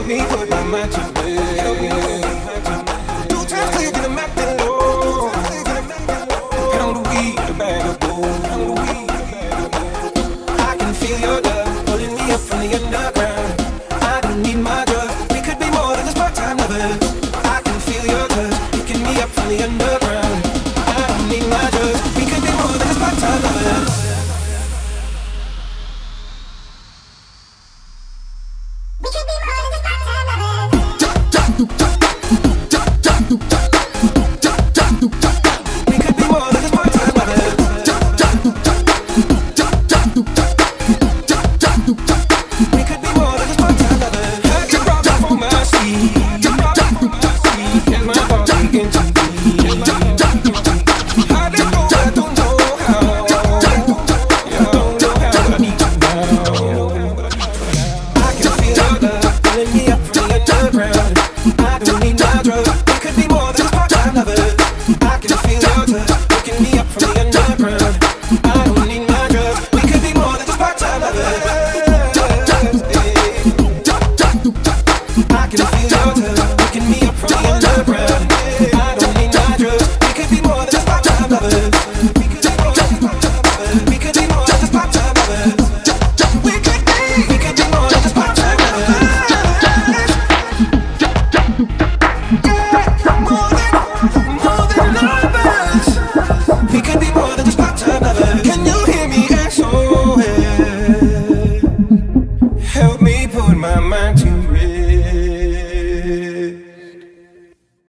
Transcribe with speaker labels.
Speaker 1: Help me put my mind to bed. Two times a on the weed. I can feel your love pulling me up from the underground. around. I don't need mind to rest.